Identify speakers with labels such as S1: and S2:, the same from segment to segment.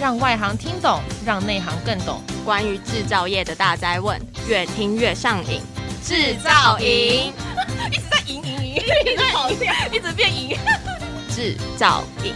S1: 让外行听懂，让内行更懂。
S2: 关于制造业的大灾问，越听越上瘾。制造营
S1: 一直在赢赢赢，一直跑赢，一直变赢。
S2: 制造营。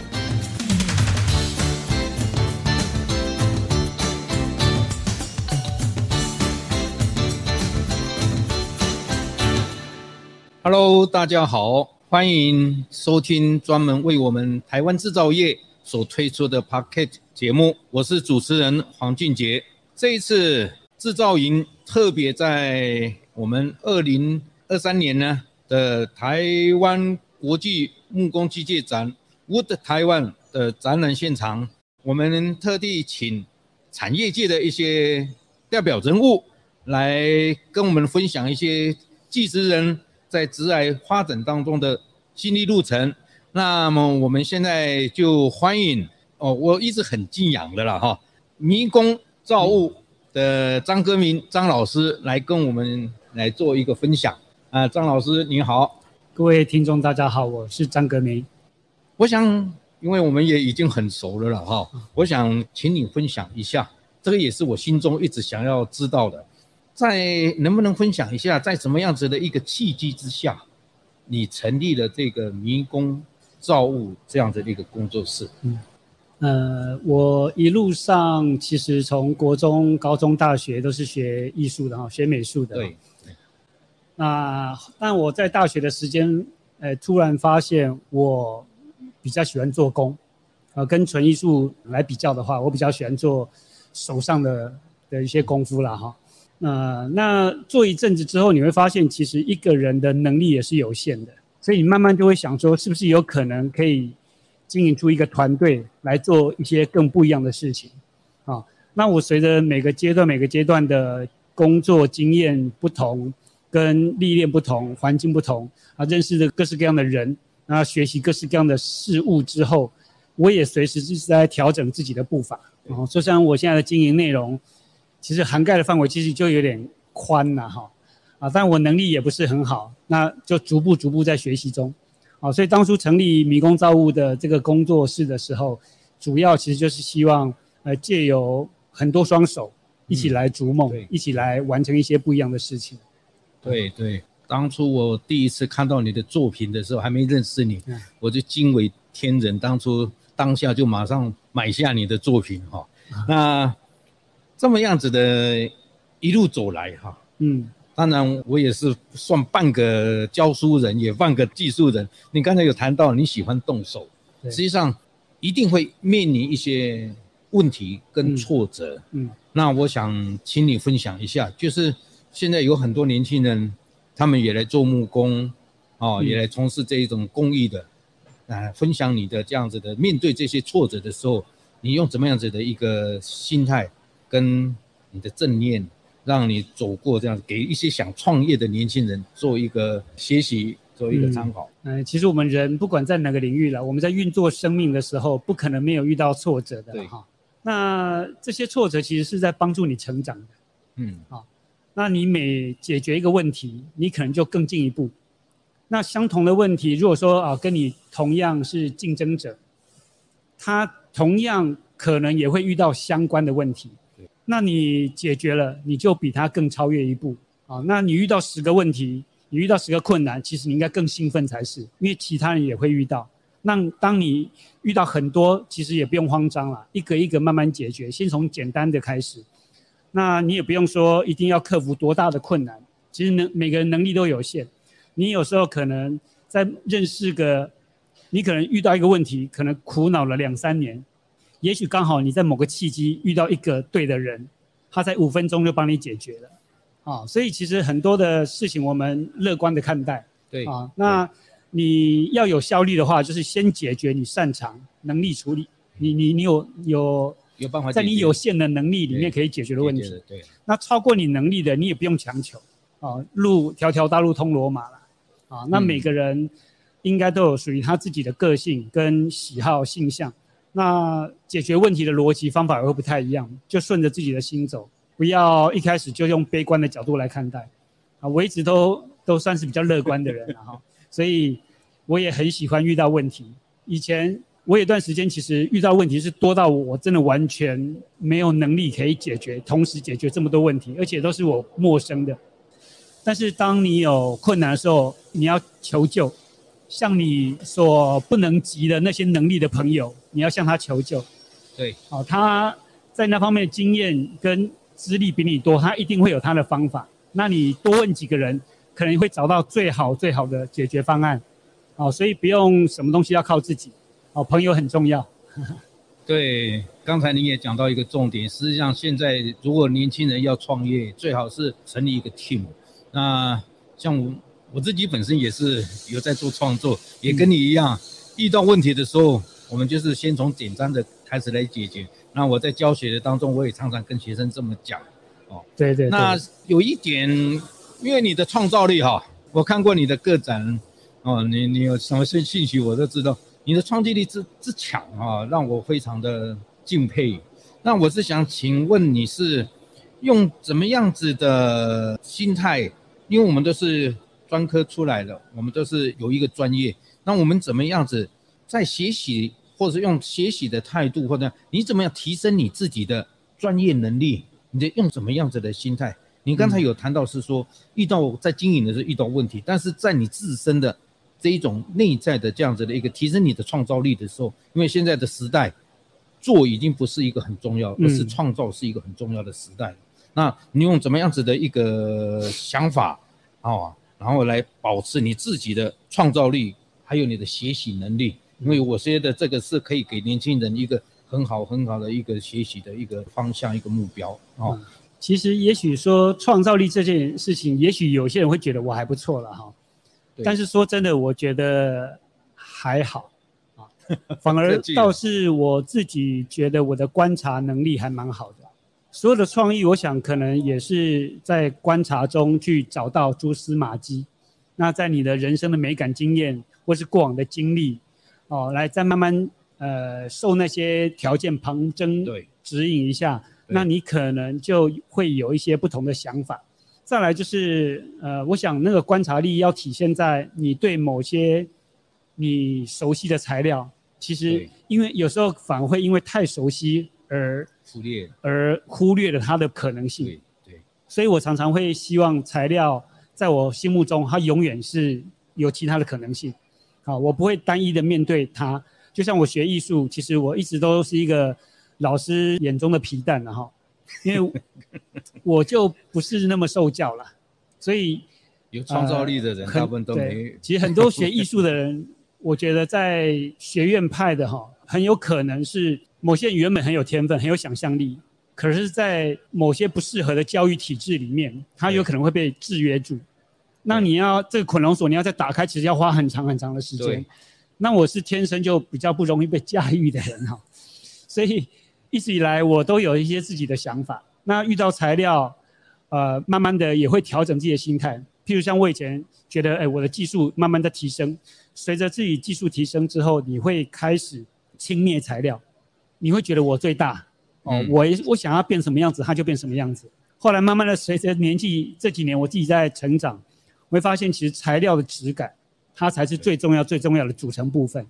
S3: Hello，大家好，欢迎收听专门为我们台湾制造业所推出的 Podcast 节目。我是主持人黄俊杰。这一次制造营特别在我们二零二三年呢的台湾国际木工机械展 Wood Taiwan 的展览现场，我们特地请产业界的一些代表人物来跟我们分享一些技职人。在职涯发展当中的心理路程，那么我们现在就欢迎哦，我一直很敬仰的啦哈，迷宫造物的张歌明张老师来跟我们来做一个分享啊，张老师您好，
S4: 各位听众大家好，我是张歌明。
S3: 我想，因为我们也已经很熟了了哈，我想请你分享一下，这个也是我心中一直想要知道的。在能不能分享一下，在什么样子的一个契机之下，你成立了这个迷宫造物这样子的一个工作室？
S4: 嗯，呃，我一路上其实从国中、高中、大学都是学艺术的哈，学美术的。
S3: 对。
S4: 那但我在大学的时间，呃，突然发现我比较喜欢做工，呃，跟纯艺术来比较的话，我比较喜欢做手上的的一些功夫啦哈。呃，那做一阵子之后，你会发现其实一个人的能力也是有限的，所以你慢慢就会想说，是不是有可能可以经营出一个团队来做一些更不一样的事情？啊，那我随着每个阶段、每个阶段的工作经验不同，跟历练不同、环境不同，啊，认识的各式各样的人，啊，学习各式各样的事物之后，我也随时就是在调整自己的步伐。啊，就像我现在的经营内容。其实涵盖的范围其实就有点宽了哈，啊，但我能力也不是很好，那就逐步逐步在学习中，啊，所以当初成立迷宫造物的这个工作室的时候，主要其实就是希望呃借由很多双手一起来逐梦，嗯、一起来完成一些不一样的事情。
S3: 对对，当初我第一次看到你的作品的时候，还没认识你，嗯、我就惊为天人，当初当下就马上买下你的作品哈，啊、那。这么样子的一路走来哈，嗯，当然我也是算半个教书人，也半个技术人。你刚才有谈到你喜欢动手，实际上一定会面临一些问题跟挫折，嗯，那我想请你分享一下，就是现在有很多年轻人，他们也来做木工，哦，也来从事这一种工艺的，啊，分享你的这样子的面对这些挫折的时候，你用怎么样子的一个心态？跟你的正念，让你走过这样，给一些想创业的年轻人做一个学习，做一个参考。
S4: 嗯、呃，其实我们人不管在哪个领域了，我们在运作生命的时候，不可能没有遇到挫折的哈。那这些挫折其实是在帮助你成长的。嗯，好，那你每解决一个问题，你可能就更进一步。那相同的问题，如果说啊，跟你同样是竞争者，他同样可能也会遇到相关的问题。那你解决了，你就比他更超越一步啊！那你遇到十个问题，你遇到十个困难，其实你应该更兴奋才是，因为其他人也会遇到。那当你遇到很多，其实也不用慌张了，一个一个慢慢解决，先从简单的开始。那你也不用说一定要克服多大的困难，其实能每个人能力都有限。你有时候可能在认识个，你可能遇到一个问题，可能苦恼了两三年。也许刚好你在某个契机遇到一个对的人，他在五分钟就帮你解决了，啊，所以其实很多的事情我们乐观的看待，
S3: 对。
S4: 啊，那你要有效率的话，就是先解决你擅长能力处理，你你你有有
S3: 有办法
S4: 在你有限的能力里面可以解决的问题，对，对，那超过你能力的你也不用强求，啊，路条条大路通罗马了，啊，那每个人应该都有属于他自己的个性跟喜好性向。那解决问题的逻辑方法会不太一样，就顺着自己的心走，不要一开始就用悲观的角度来看待。啊，我一直都都算是比较乐观的人哈，所以我也很喜欢遇到问题。以前我有段时间其实遇到问题是多到我真的完全没有能力可以解决，同时解决这么多问题，而且都是我陌生的。但是当你有困难的时候，你要求救，向你所不能及的那些能力的朋友，你要向他求救。
S3: 对，
S4: 哦，他在那方面的经验跟资历比你多，他一定会有他的方法。那你多问几个人，可能会找到最好最好的解决方案。好，所以不用什么东西要靠自己。好，朋友很重要。
S3: 对，刚才你也讲到一个重点，实际上现在如果年轻人要创业，最好是成立一个 team。那像我我自己本身也是有在做创作，也跟你一样，嗯、遇到问题的时候，我们就是先从简单的开始来解决。那我在教学的当中，我也常常跟学生这么讲。哦，
S4: 对，对对。
S3: 那有一点，因为你的创造力哈，我看过你的个展，哦，你你有什么信信息我都知道。你的创造力之之强啊，让我非常的敬佩。那我是想请问你是用怎么样子的心态？因为我们都是专科出来了，我们都是有一个专业。那我们怎么样子在学习，或者是用学习的态度，或者你怎么样提升你自己的专业能力？你得用什么样子的心态？你刚才有谈到是说遇到在经营的时候遇到问题，但是在你自身的。这一种内在的这样子的一个提升你的创造力的时候，因为现在的时代，做已经不是一个很重要，而是创造是一个很重要的时代。嗯、那你用怎么样子的一个想法啊，然后来保持你自己的创造力，还有你的学习能力？因为我觉得这个是可以给年轻人一个很好很好的一个学习的一个方向，一个目标啊。
S4: 嗯、其实也许说创造力这件事情，也许有些人会觉得我还不错了哈。但是说真的，我觉得还好啊，反而倒是我自己觉得我的观察能力还蛮好的。所有的创意，我想可能也是在观察中去找到蛛丝马迹。那在你的人生的美感经验或是过往的经历，哦，来再慢慢呃受那些条件旁征指引一下，那你可能就会有一些不同的想法。再来就是，呃，我想那个观察力要体现在你对某些你熟悉的材料，其实因为有时候反而会因为太熟悉而忽略，而忽略了它的可能性。对对，所以我常常会希望材料在我心目中，它永远是有其他的可能性。好，我不会单一的面对它。就像我学艺术，其实我一直都是一个老师眼中的皮蛋，然后。因为我就不是那么受教了，所以
S3: 有创造力的人大部分都没。
S4: 其实很多学艺术的人，我觉得在学院派的哈，很有可能是某些人原本很有天分、很有想象力，可是，在某些不适合的教育体制里面，他有可能会被制约住。那你要这个捆龙锁，你要再打开，其实要花很长很长的时间。那我是天生就比较不容易被驾驭的人哈，所以。一直以来，我都有一些自己的想法。那遇到材料，呃，慢慢的也会调整自己的心态。譬如像我以前觉得，哎，我的技术慢慢的提升，随着自己技术提升之后，你会开始轻蔑材料，你会觉得我最大，哦，嗯、我我想要变什么样子，它就变什么样子。后来慢慢的随着年纪这几年，我自己在成长，我会发现其实材料的质感，它才是最重要最重要的组成部分。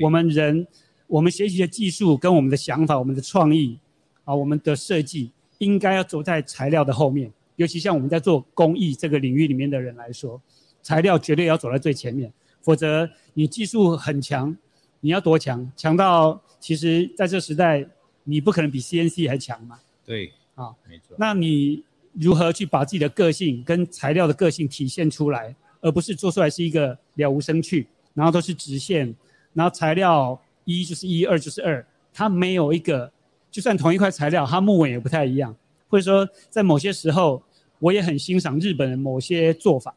S4: 我们人。我们学习的技术跟我们的想法、我们的创意，啊，我们的设计，应该要走在材料的后面。尤其像我们在做工艺这个领域里面的人来说，材料绝对要走在最前面。否则，你技术很强，你要多强？强到其实在这时代，你不可能比 CNC 还强嘛？
S3: 对，啊，没错。
S4: 那你如何去把自己的个性跟材料的个性体现出来，而不是做出来是一个了无生趣，然后都是直线，然后材料。一就是一，二就是二，它没有一个，就算同一块材料，它木纹也不太一样。或者说，在某些时候，我也很欣赏日本的某些做法，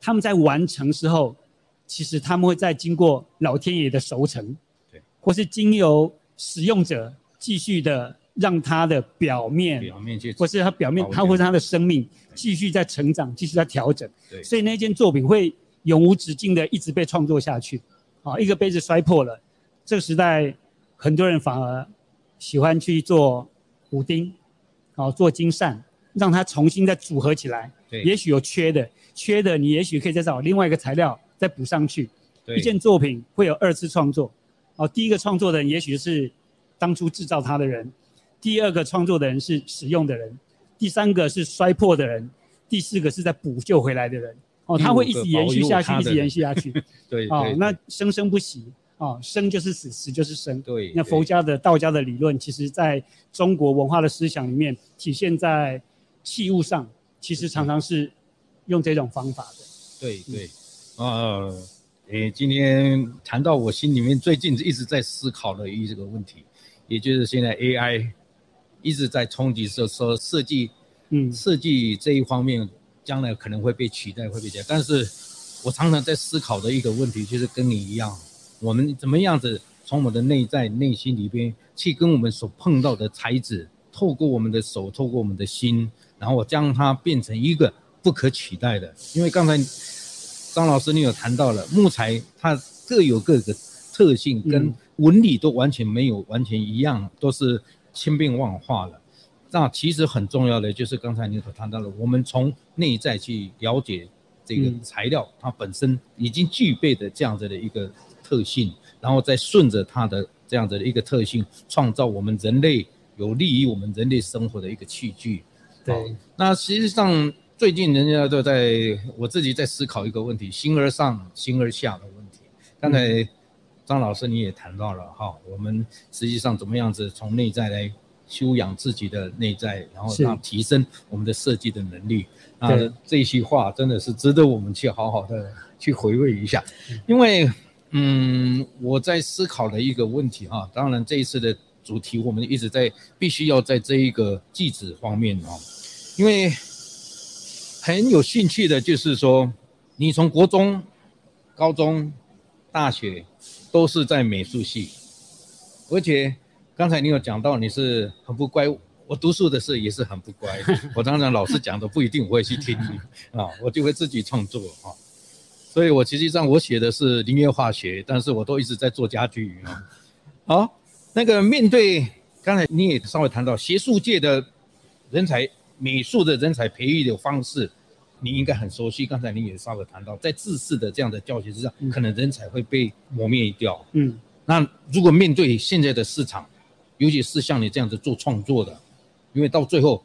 S4: 他们在完成之后，其实他们会再经过老天爷的熟成，对，或是经由使用者继续的让它的表面，表面或是它表面，它或是它的生命继续在成长，继续在调整，对，所以那件作品会永无止境的一直被创作下去。啊，一个杯子摔破了。这个时代，很多人反而喜欢去做补丁，啊，做金扇，让它重新再组合起来。对，也许有缺的，缺的你也许可以再找另外一个材料再补上去。一件作品会有二次创作，哦，第一个创作的人也许是当初制造它的人，第二个创作的人是使用的人，第三个是摔破的人，第四个是在补救回来的人。哦，它会一直延续下去，一直延续下去。
S3: 对，
S4: 哦，那生生不息。哦，生就是死，死就是生。
S3: 对。
S4: 那佛家的、道家的理论，其实在中国文化的思想里面，体现在器物上，其实常常是用这种方法的。
S3: 对对。呃，诶，今天谈到我心里面最近一直在思考的一个问题，也就是现在 AI 一直在冲击说说设计，嗯，设计这一方面将来可能会被取代，会被取代。但是我常常在思考的一个问题，就是跟你一样。我们怎么样子从我们的内在内心里边去跟我们所碰到的材质，透过我们的手，透过我们的心，然后我将它变成一个不可取代的。因为刚才张老师你有谈到了木材，它各有各的特性，跟纹理都完全没有完全一样，都是千变万化了。那其实很重要的就是刚才你所谈到的，我们从内在去了解这个材料，它本身已经具备的这样子的一个。特性，然后再顺着它的这样子的一个特性，创造我们人类有利于我们人类生活的一个器具。
S4: 对，
S3: 那实际上最近人家都在，我自己在思考一个问题：形而上，形而下的问题。刚才张老师你也谈到了哈，我们实际上怎么样子从内在来修养自己的内在，然后让提升我们的设计的能力。啊，这些话真的是值得我们去好好的去回味一下，因为。嗯，我在思考的一个问题哈，当然这一次的主题我们一直在必须要在这一个技职方面啊，因为很有兴趣的就是说，你从国中、高中、大学都是在美术系，而且刚才你有讲到你是很不乖，我读书的时候也是很不乖，我当然老师讲的不一定我会去听啊，我就会自己创作啊。所以，我实际上我写的是林业化学，但是我都一直在做家具啊。好，那个面对刚才你也稍微谈到学术界的人才、美术的人才培育的方式，你应该很熟悉。刚才你也稍微谈到，在制式的这样的教学之上，可能人才会被磨灭掉。嗯，那如果面对现在的市场，尤其是像你这样子做创作的，因为到最后，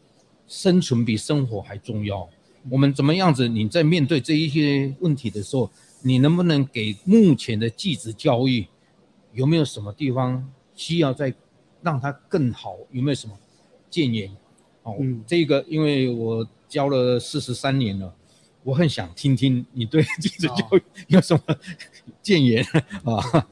S3: 生存比生活还重要。我们怎么样子？你在面对这一些问题的时候，你能不能给目前的技职教育有没有什么地方需要再让它更好？有没有什么建言？哦，嗯、这个因为我教了四十三年了，我很想听听你对技职教育有什么建言啊？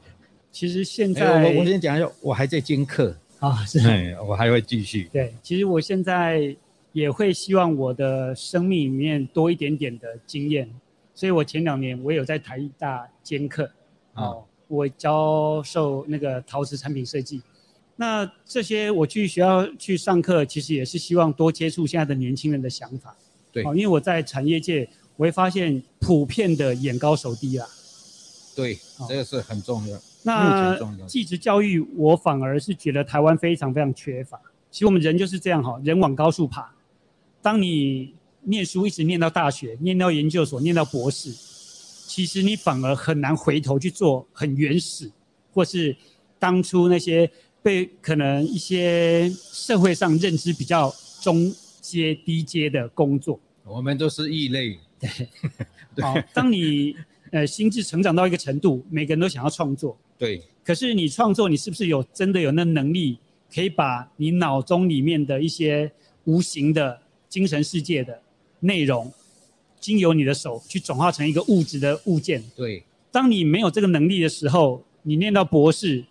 S4: 其实现在
S3: 我我先讲一下，我还在兼课
S4: 啊，是，
S3: 我还会继续。
S4: 对，其实我现在。也会希望我的生命里面多一点点的经验，所以我前两年我有在台大兼课，哦，我教授那个陶瓷产品设计。那这些我去学校去上课，其实也是希望多接触现在的年轻人的想法。
S3: 对，
S4: 因为我在产业界，我会发现普遍的眼高手低啊。
S3: 对，这个是很重要。
S4: 那技职教育，我反而是觉得台湾非常非常缺乏。其实我们人就是这样哈，人往高处爬。当你念书一直念到大学，念到研究所，念到博士，其实你反而很难回头去做很原始，或是当初那些被可能一些社会上认知比较中阶、低阶的工作。
S3: 我们都是异类。
S4: 对。好，当你呃心智成长到一个程度，每个人都想要创作。
S3: 对。
S4: 可是你创作，你是不是有真的有那能力，可以把你脑中里面的一些无形的精神世界的内容，经由你的手去转化成一个物质的物件。
S3: 对，
S4: 当你没有这个能力的时候，你念到博士，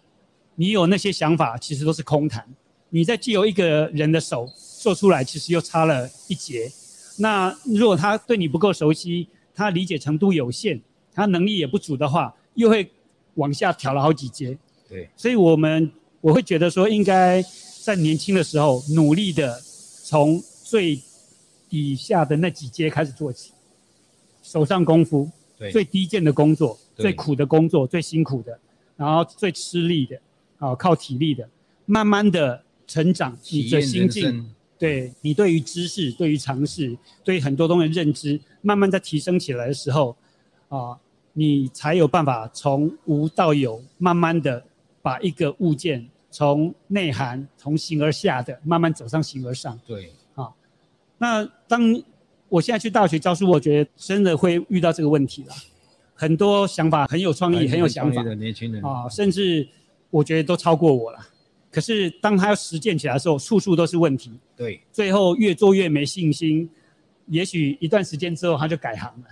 S4: 你有那些想法，其实都是空谈。你在借由一个人的手做出来，其实又差了一截。那如果他对你不够熟悉，他理解程度有限，他能力也不足的话，又会往下调了好几阶。
S3: 对，
S4: 所以我们我会觉得说，应该在年轻的时候努力的从最底下的那几阶开始做起，手上功夫，最低贱的工作，最苦的工作，最辛苦的，然后最吃力的，啊，靠体力的，慢慢的成长，你的心境，对你对于知识，对于尝试，对于很多东西的认知，慢慢在提升起来的时候，啊，你才有办法从无到有，慢慢的把一个物件从内涵从形而下的慢慢走上形而上。
S3: 对，
S4: 啊，那当我现在去大学教书，我觉得真的会遇到这个问题了。很多想法很有创意，很有想法
S3: 的年轻人
S4: 啊，甚至我觉得都超过我了。可是当他要实践起来的时候，处处都是问题。
S3: 对，
S4: 最后越做越没信心，也许一段时间之后他就改行了。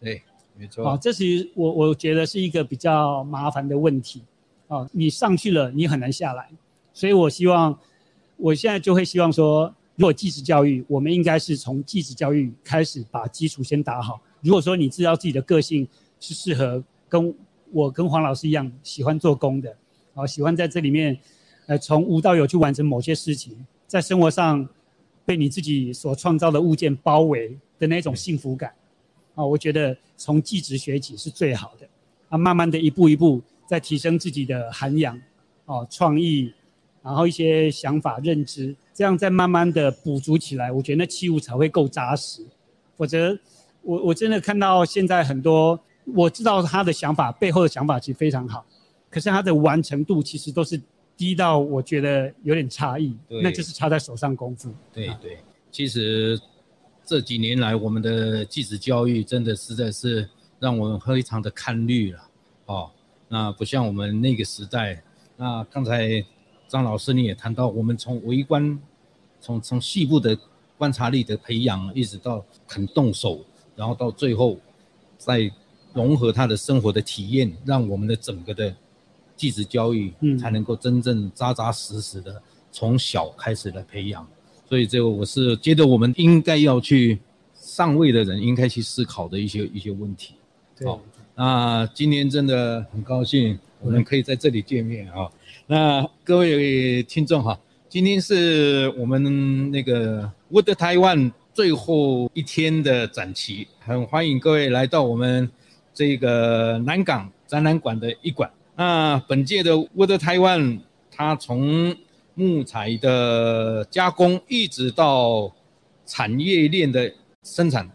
S3: 对，没错。
S4: 啊，这是我我觉得是一个比较麻烦的问题。啊，你上去了，你很难下来。所以我希望，我现在就会希望说，如果技职教育，我们应该是从技职教育开始把基础先打好。如果说你知道自己的个性是适合跟我跟黄老师一样喜欢做工的，啊，喜欢在这里面。呃，从无到有去完成某些事情，在生活上被你自己所创造的物件包围的那种幸福感，啊，我觉得从技职学起是最好的，啊，慢慢的一步一步在提升自己的涵养，哦，创意，然后一些想法认知，这样再慢慢的补足起来，我觉得那器物才会够扎实，否则我我真的看到现在很多，我知道他的想法背后的想法其实非常好，可是它的完成度其实都是。低到我觉得有点差异，那就是差在手上功夫。
S3: 对对，其实这几年来，我们的技职教育真的实在是让我们非常的看绿了。哦，那不像我们那个时代。那刚才张老师你也谈到，我们从微观，从从细部的观察力的培养，一直到肯动手，然后到最后再融合他的生活的体验，让我们的整个的。技职教育嗯才能够真正扎扎实实的从小开始来培养，所以这个我是觉得我们应该要去上位的人应该去思考的一些一些问题。好，那今天真的很高兴我们可以在这里见面啊。那各位听众哈，今天是我们那个 Wood Taiwan 最后一天的展期，很欢迎各位来到我们这个南港展览馆的一馆。那本届的 Wood Taiwan，它从木材的加工一直到产业链的生产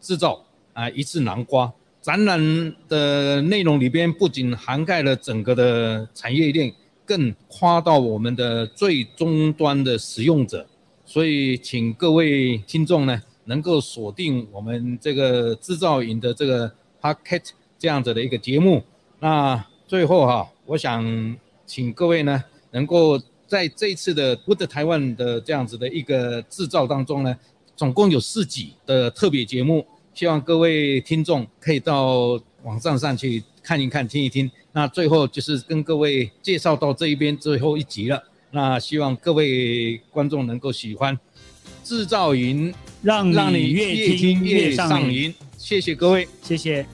S3: 制造啊，一次南瓜。展览的内容里边不仅涵盖了整个的产业链，更夸到我们的最终端的使用者。所以，请各位听众呢，能够锁定我们这个制造营的这个 p o c k e t 这样子的一个节目。那最后哈，我想请各位呢，能够在这一次的 Good Taiwan 的这样子的一个制造当中呢，总共有四集的特别节目，希望各位听众可以到网站上去看一看、听一听。那最后就是跟各位介绍到这一边最后一集了。那希望各位观众能够喜欢制造营，
S4: 让让你越听越上瘾。
S3: 谢谢各位，
S4: 谢谢。